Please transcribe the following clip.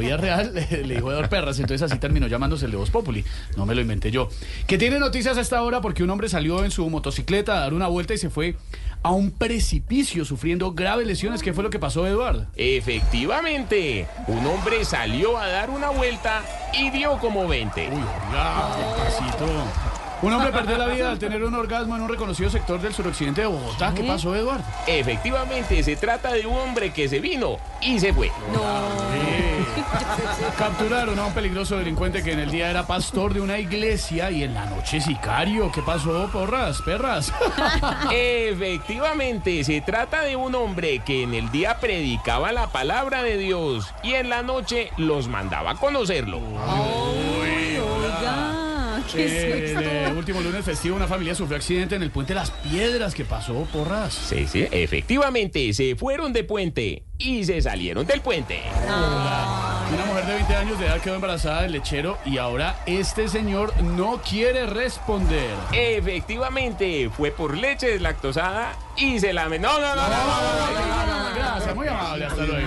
vida real le, le dijo Eduardo Perras, entonces así terminó llamándose el de Voz Populi. No me lo inventé yo. Que tiene noticias a esta hora porque un hombre salió en su motocicleta a dar una vuelta y se fue a un precipicio sufriendo graves lesiones. ¿Qué fue lo que pasó, Eduardo? Efectivamente, un hombre salió a dar una vuelta y dio como 20. Uy, oiga, despacito. Un hombre perdió la vida al tener un orgasmo en un reconocido sector del suroccidente de Bogotá. ¿Qué pasó, Eduardo? Efectivamente, se trata de un hombre que se vino y se fue. Capturaron a un peligroso delincuente que en el día era pastor de una iglesia y en la noche sicario. ¿Qué pasó, porras, perras? Efectivamente, se trata de un hombre que en el día predicaba la palabra de Dios y en la noche los mandaba a conocerlo. Oiga, ¿qué es El eh, último lunes festivo, una familia sufrió accidente en el puente Las Piedras. ¿Qué pasó, porras? Sí, sí, efectivamente, se fueron de puente y se salieron del puente. Una mujer de 20 años de edad quedó embarazada del lechero y ahora este señor no quiere responder. Efectivamente, fue por leche deslactosada y se la... No, no, no, no, no, no, no, no, no, no. Gracias, muy amable. Hasta luego.